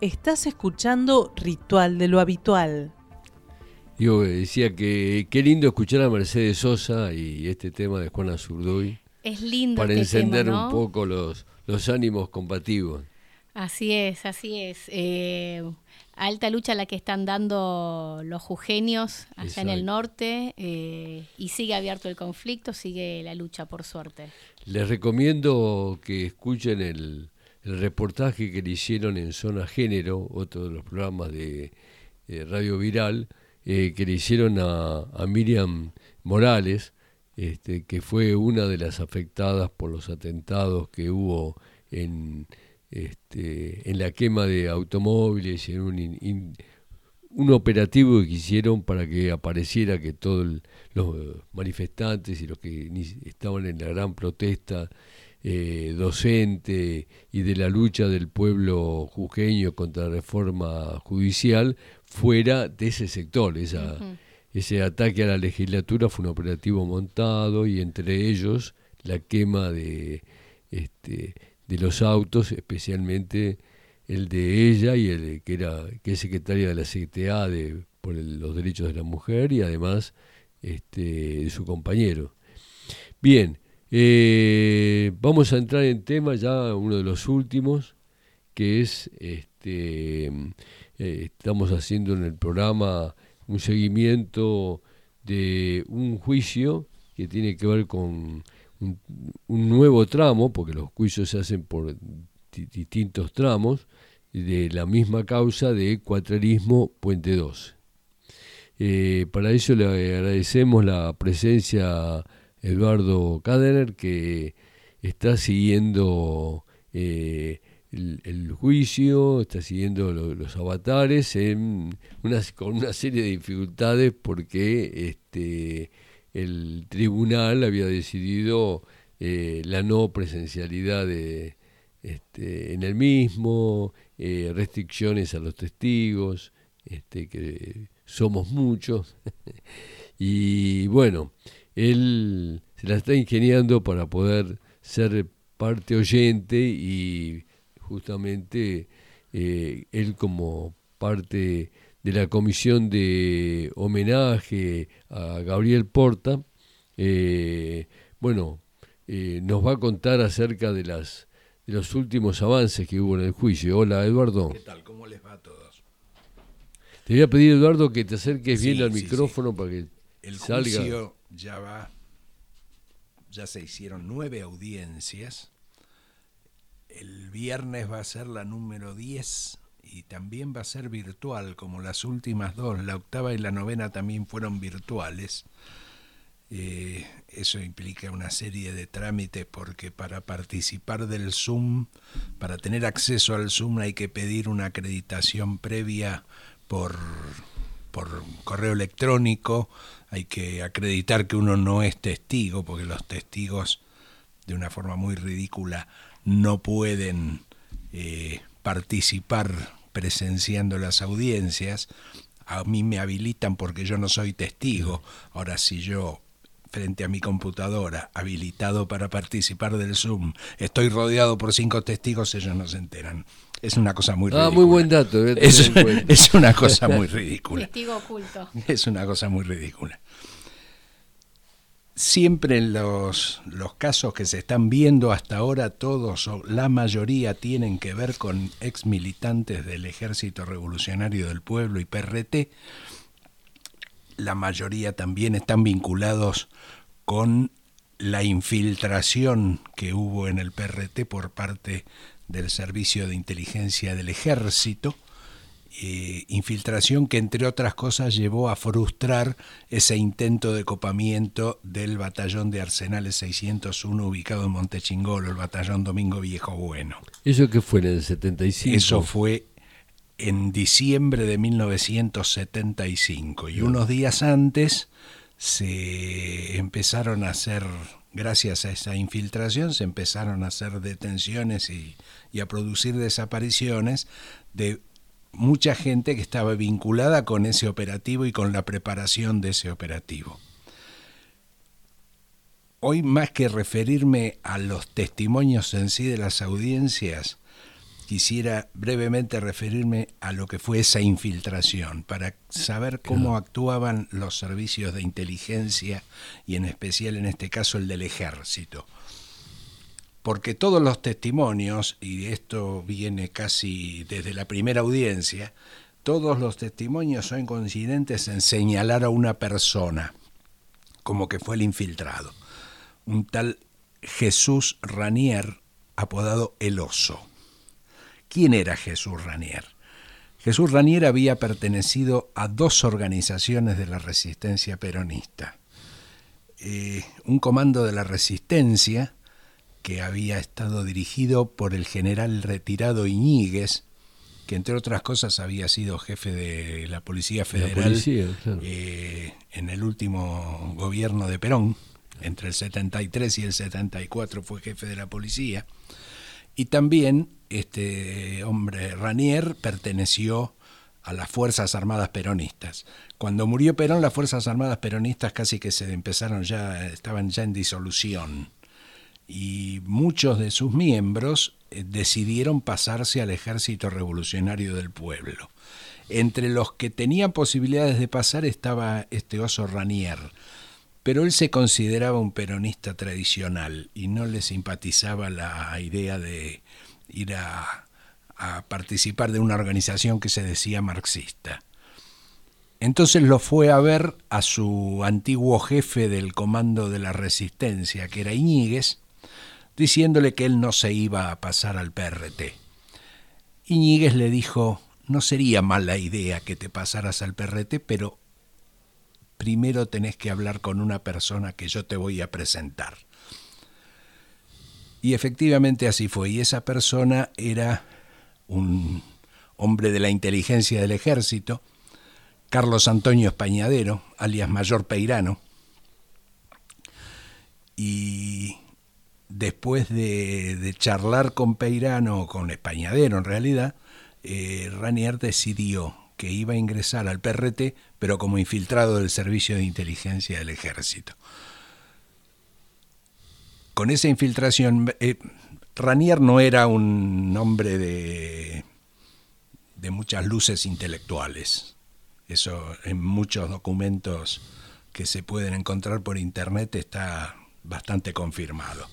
Estás escuchando Ritual de lo Habitual. Yo decía que qué lindo escuchar a Mercedes Sosa y este tema de Juana Zurduy. Es lindo. Para este encender tema, ¿no? un poco los, los ánimos combativos. Así es, así es. Eh, alta lucha la que están dando los jujeños allá en el norte eh, y sigue abierto el conflicto, sigue la lucha por suerte. Les recomiendo que escuchen el, el reportaje que le hicieron en Zona Género, otro de los programas de eh, Radio Viral, eh, que le hicieron a, Miriam Morales, este, que fue una de las afectadas por los atentados que hubo en, este, en la quema de automóviles en un, un operativo que hicieron para que apareciera que todos los manifestantes y los que estaban en la gran protesta eh, docente y de la lucha del pueblo jujeño contra la reforma judicial fuera de ese sector. Esa. Ese ataque a la legislatura fue un operativo montado y entre ellos la quema de, este, de los autos, especialmente el de ella y el que era que es secretaria de la CTA de, por el- los derechos de la mujer y además este, de su compañero. Bien, eh, vamos a entrar en tema ya uno de los últimos, que es este, eh, estamos haciendo en el programa un seguimiento de un juicio que tiene que ver con un, nuevo tramo, porque los juicios se hacen por di- distintos tramos, de la misma causa de cuatrerismo Puente 12. Eh, para eso le agradecemos la presencia Eduardo Cadener, que está siguiendo eh, el, juicio, está siguiendo lo- los avatares con una serie de dificultades porque este, el tribunal había decidido eh, la no presencialidad de, este, en el mismo, eh, restricciones a los testigos, este, que somos muchos. y bueno, él se la está ingeniando para poder ser parte oyente y justamente eh, él como parte de la comisión de homenaje a Gabriel Porta, eh, bueno, eh, nos va a contar acerca de las de los últimos avances que hubo en el juicio. Hola, Eduardo. ¿Qué tal? ¿Cómo les va a todos? Te voy a pedir, Eduardo, que te acerques Sí, bien al sí, micrófono para que El salga. juicio ya va, ya se hicieron nueve audiencias. El viernes va a ser la número 10 y también va a ser virtual, como las últimas dos. La octava y la novena también fueron virtuales. Eh, eso implica una serie de trámites porque para participar del Zoom, para tener acceso al Zoom hay que pedir una acreditación previa por correo electrónico, hay que acreditar que uno no es testigo, porque los testigos de una forma muy ridícula no pueden eh, participar presenciando las audiencias. A mí me habilitan porque yo no soy testigo. Ahora, si yo frente a mi computadora, habilitado para participar del Zoom, estoy rodeado por cinco testigos, ellos no se enteran. Es una cosa muy ridícula. Ah, muy buen dato. tener Es, es una cosa muy ridícula. Testigo oculto. Es una cosa muy ridícula. Siempre en los, los casos que se están viendo hasta ahora, todos o la mayoría tienen que ver con ex militantes del Ejército Revolucionario del Pueblo y PRT. La mayoría también están vinculados con la infiltración que hubo en el PRT por parte del Servicio de Inteligencia del Ejército eh, infiltración que entre otras cosas llevó a frustrar ese intento de copamiento del batallón de Arsenales 601 ubicado en Montechingolo, el batallón Domingo Viejo Bueno. ¿Eso que fue en el 75? Eso fue en diciembre de 1975 y unos días antes se empezaron a hacer, gracias a esa infiltración, se empezaron a hacer detenciones y, a producir desapariciones de mucha gente que estaba vinculada con ese operativo y con la preparación de ese operativo. Hoy más que referirme a los testimonios en sí de las audiencias, quisiera brevemente referirme a lo que fue esa infiltración, para saber cómo actuaban los servicios de inteligencia y en especial en este caso el del ejército. Porque todos los testimonios, y esto viene casi desde la primera audiencia, todos los testimonios son coincidentes en señalar a una persona como que fue el infiltrado, un tal Jesús Ranier, apodado El Oso. ¿Quién era Jesús Ranier? Jesús Ranier había pertenecido a dos organizaciones de la resistencia peronista. Eh, un comando de la resistencia que había estado dirigido por el general retirado Iñiguez, que entre otras cosas había sido jefe de la Policía Federal eh, en el último gobierno de Perón, entre el 73 y el 74 fue jefe de la policía, y también este hombre Ranier perteneció a las Fuerzas Armadas Peronistas. Cuando murió Perón, las Fuerzas Armadas Peronistas casi que se empezaron ya, estaban ya en disolución. Y muchos de sus miembros eh, decidieron pasarse al Ejército Revolucionario del Pueblo. Entre los que tenían posibilidades de pasar estaba este oso Ranier, pero él se consideraba un peronista tradicional y no le simpatizaba la idea de ir a, participar de una organización que se decía marxista. Entonces lo fue a ver a su antiguo jefe del comando de la resistencia, que era Iñiguez, diciéndole que él no se iba a pasar al PRT. Iñiguez le dijo, no sería mala idea que te pasaras al PRT, pero primero tenés que hablar con una persona que yo te voy a presentar. Y efectivamente así fue. Y esa persona era un hombre de la inteligencia del ejército, Carlos Antonio Españadero, alias Mayor Peirano. Y después de, charlar con Peirano, con Españadero en realidad, eh, Ranier decidió que iba a ingresar al PRT, pero como infiltrado del Servicio de Inteligencia del Ejército con esa infiltración, eh, Ranier no era un hombre de, de muchas luces intelectuales. Eso en muchos documentos que se pueden encontrar por internet está bastante confirmado.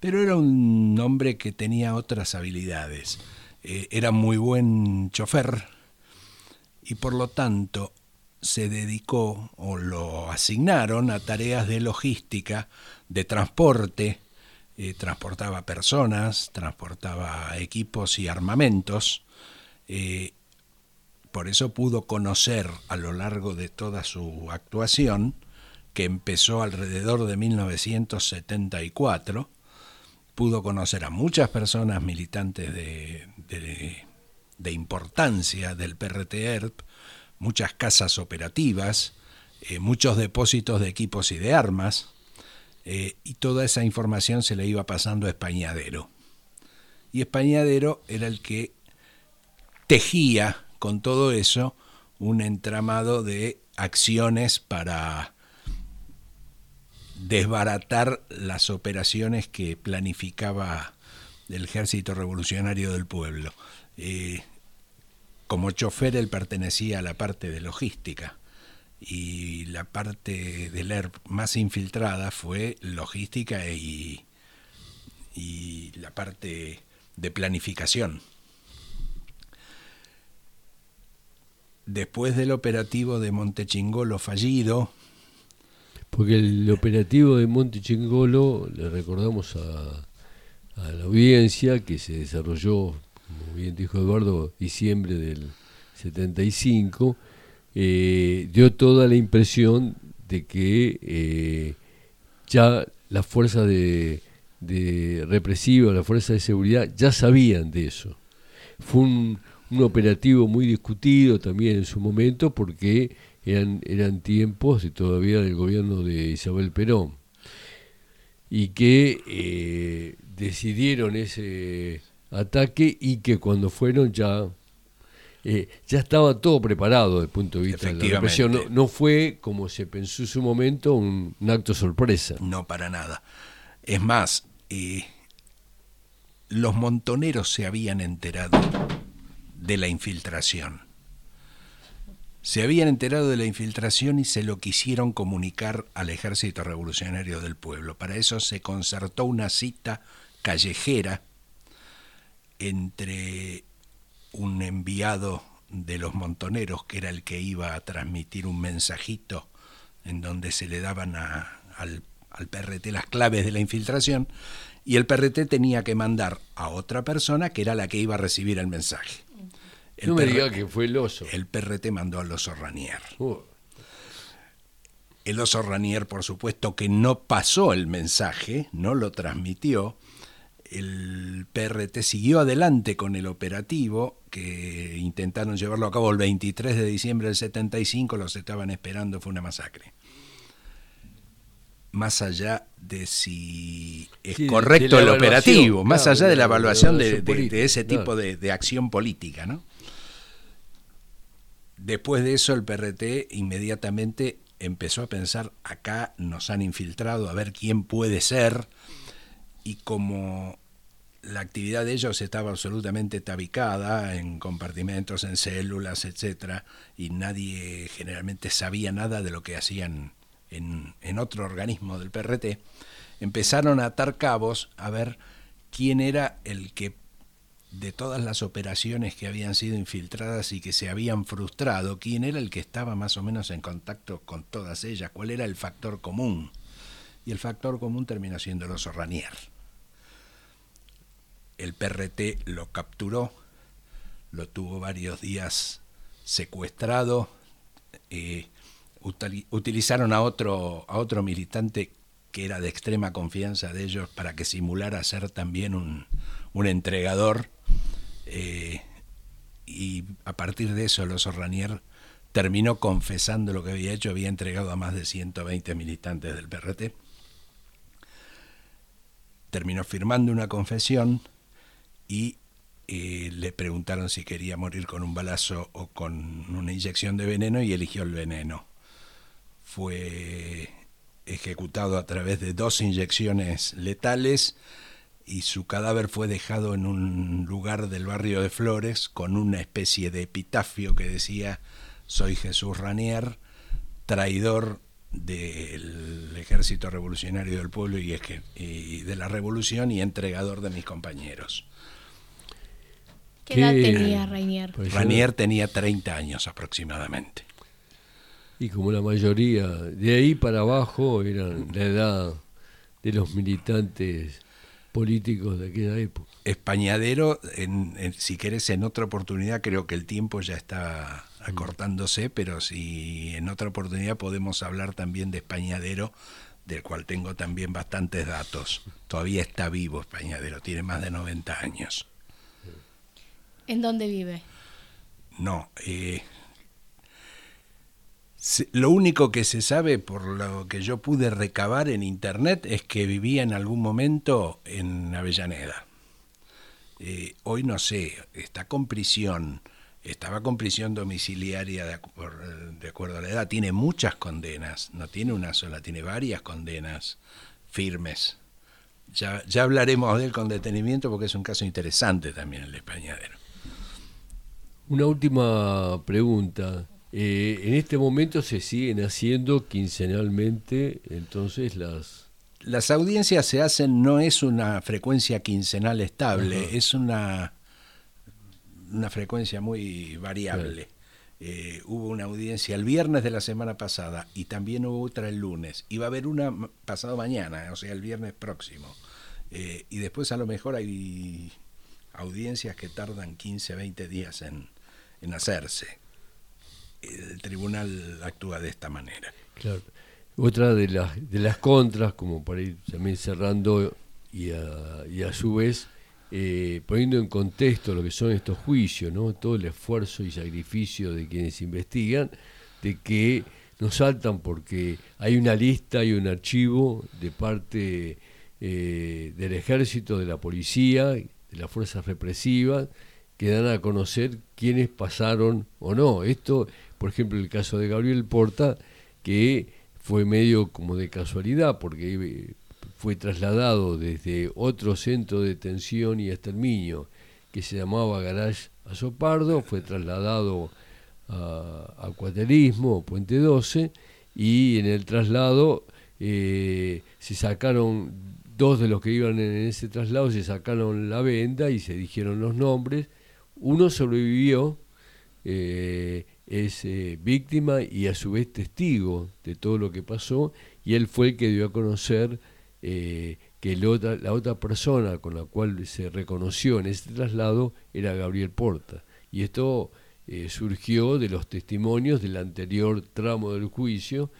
Pero era un hombre que tenía otras habilidades. Eh, era muy buen chofer y por lo tanto se dedicó o lo asignaron a tareas de logística, de transporte, eh, transportaba personas, transportaba equipos y armamentos. Eh, por eso pudo conocer a lo largo de toda su actuación, que empezó alrededor de 1974, pudo conocer a muchas personas militantes de, importancia del PRTERP, muchas casas operativas, eh, muchos depósitos de equipos y de armas, eh, y toda esa información se le iba pasando a Españadero. Y Españadero era el que tejía con todo eso un entramado de acciones para desbaratar las operaciones que planificaba el Ejército Revolucionario del Pueblo. Eh, como chofer él pertenecía a la parte de logística y la parte del ERP más infiltrada fue logística y, y la parte de planificación. Después del operativo de Montechingolo fallido, porque el operativo de Montechingolo, le recordamos a, a la audiencia que se desarrolló, como bien dijo Eduardo, diciembre del 75, eh, dio toda la impresión de que eh, ya las fuerzas de, de represivas, las fuerzas de seguridad, ya sabían de eso. Fue un, operativo muy discutido también en su momento porque eran, eran tiempos de, todavía del gobierno de Isabel Perón y que eh, decidieron ese ataque y que cuando fueron ya eh, ya estaba todo preparado desde el punto de vista de la represión. No, fue, como se pensó en su momento, un, acto sorpresa. No, para nada. Es más, los montoneros se habían enterado de la infiltración. Se habían enterado de la infiltración y se lo quisieron comunicar al ejército revolucionario del pueblo. Para eso se concertó una cita callejera entre un enviado de los montoneros, que era el que iba a transmitir un mensajito en donde se le daban al, al PRT las claves de la infiltración, y el PRT tenía que mandar a otra persona que era la que iba a recibir el mensaje. El no me diga que fue el oso. El PRT mandó al oso Ranier. Uh. El oso Ranier, por supuesto, que no pasó el mensaje, no lo transmitió. El PRT siguió adelante con el operativo que intentaron llevarlo a cabo el 23 de diciembre del 75, los estaban esperando, fue una masacre más allá de si es correcto el operativo, más allá de la evaluación de, ese tipo de, acción política. ¿no? Después de eso el PRT inmediatamente empezó a pensar, acá nos han infiltrado, a ver quién puede ser, y como la actividad de ellos estaba absolutamente tabicada en compartimentos, en células, etcétera, y nadie generalmente sabía nada de lo que hacían en, otro organismo del PRT, empezaron a atar cabos a ver quién era el que de todas las operaciones que habían sido infiltradas y que se habían frustrado, quién era el que estaba más o menos en contacto con todas ellas, cuál era el factor común. Y el factor común terminó siendo el oso Ranier. El PRT lo capturó, lo tuvo varios días secuestrado, eh, utilizaron a otro, a otro militante que era de extrema confianza de ellos para que simulara ser también un, entregador. Eh, y a partir de eso, los Ranier terminó confesando lo que había hecho, había entregado a más de 120 militantes del PRT. Terminó firmando una confesión y eh, le preguntaron si quería morir con un balazo o con una inyección de veneno y eligió el veneno. Fue ejecutado a través de dos inyecciones letales y su cadáver fue dejado en un lugar del barrio de Flores con una especie de epitafio que decía soy Jesús Ranier, traidor del ejército revolucionario del pueblo y, de la revolución y entregador de mis compañeros. ¿Qué edad tenía Ranier? Pues Ranier tenía 30 años aproximadamente. Y como la mayoría, de ahí para abajo eran la edad de los militantes políticos de aquella época. Españadero, en, si querés en otra oportunidad, creo que el tiempo ya está acortándose, pero si en otra oportunidad podemos hablar también de Españadero, del cual tengo también bastantes datos. Todavía está vivo Españadero, tiene más de 90 años. ¿En dónde vive? No, eh, lo único que se sabe por lo que yo pude recabar en internet es que vivía en algún momento en Avellaneda. Eh, hoy no sé, está con prisión, estaba con prisión domiciliaria de, acuerdo a la edad, tiene muchas condenas, no tiene una sola, tiene varias condenas firmes. Ya, ya hablaremos de él con detenimiento porque es un caso interesante también el españadero. Una última pregunta. Eh, en este momento se siguen haciendo quincenalmente entonces las... Las audiencias se hacen, no es una frecuencia quincenal estable, es una, una frecuencia muy variable. Eh, hubo una audiencia el viernes de la semana pasada y también hubo otra el lunes. Y va a haber una pasado mañana, o sea, el viernes próximo. Eh, y después a lo mejor hay audiencias que tardan 15, 20 días en, en hacerse el tribunal actúa de esta manera. Claro. Otra de las, de las contras, como para ir también cerrando y a, y a su vez eh, poniendo en contexto lo que son estos juicios, ¿no? todo el esfuerzo y sacrificio de quienes investigan, de que nos saltan porque hay una lista y un archivo de parte eh, del ejército, de la policía, de las fuerzas represivas, que dan a conocer quiénes pasaron o no. Esto por ejemplo, el caso de Gabriel Porta, que fue medio como de casualidad, porque fue trasladado desde otro centro de detención y exterminio que se llamaba Garage Azopardo, fue trasladado a, a Cuaterismo, Puente 12, y en el traslado eh, se sacaron dos de los que iban en ese traslado, se sacaron la venda y se dijeron los nombres. Uno sobrevivió, eh, es eh, víctima y a su vez testigo de todo lo que pasó, y él fue el que dio a conocer que la otra persona con la cual se reconoció en ese traslado era Gabriel Porta. Y esto surgió de los testimonios del anterior tramo del juicio,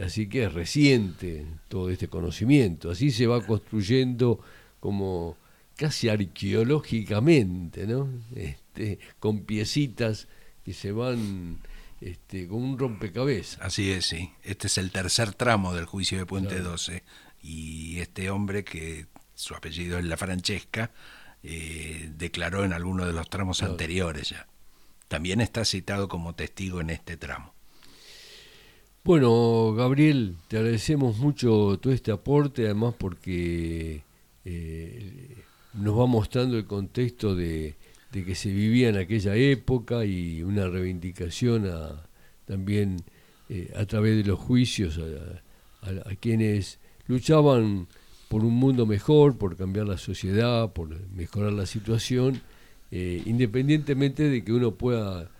Así que es reciente todo este conocimiento. Así se va construyendo como casi arqueológicamente, ¿no? Este, con piecitas que se van este, con un rompecabezas. Así es, sí. Este es el tercer tramo del juicio de Puente 12. Y este hombre, que su apellido es La Francesca, eh, declaró en alguno de los tramos anteriores ya. También está citado como testigo en este tramo. Bueno, Gabriel, te agradecemos mucho todo este aporte, además porque eh, nos va mostrando el contexto de, que se vivía en aquella época y una reivindicación también eh, a través de los juicios a, quienes luchaban por un mundo mejor, por cambiar la sociedad, por mejorar la situación, eh, independientemente de que uno pueda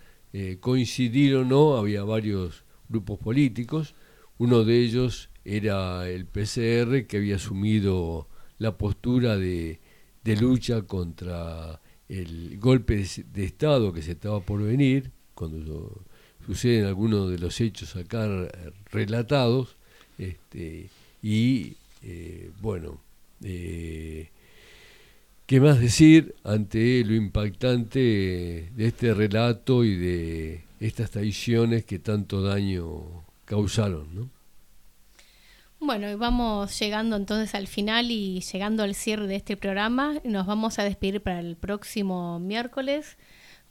coincidir o no, había varios grupos políticos. Uno de ellos era el PCR, que había asumido la postura de, lucha contra el golpe de, Estado que se estaba por venir, cuando suceden algunos de los hechos acá relatados, este, y eh, bueno, eh, ¿qué más decir ante lo impactante de este relato y de estas traiciones que tanto daño causaron, ¿no? Bueno, y vamos llegando entonces al final y llegando al cierre de este programa. Nos vamos a despedir para el próximo miércoles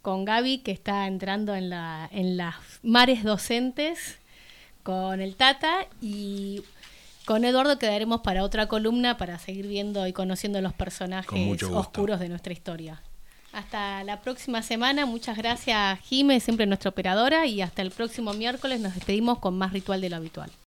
con Gaby, que está entrando en, la, en las mares docentes, con el Tata y con Eduardo quedaremos para otra columna para seguir viendo y conociendo los personajes oscuros de nuestra historia. Hasta la próxima semana. Muchas gracias, Jime, siempre nuestra operadora. Y hasta el próximo miércoles nos despedimos con más ritual de lo habitual.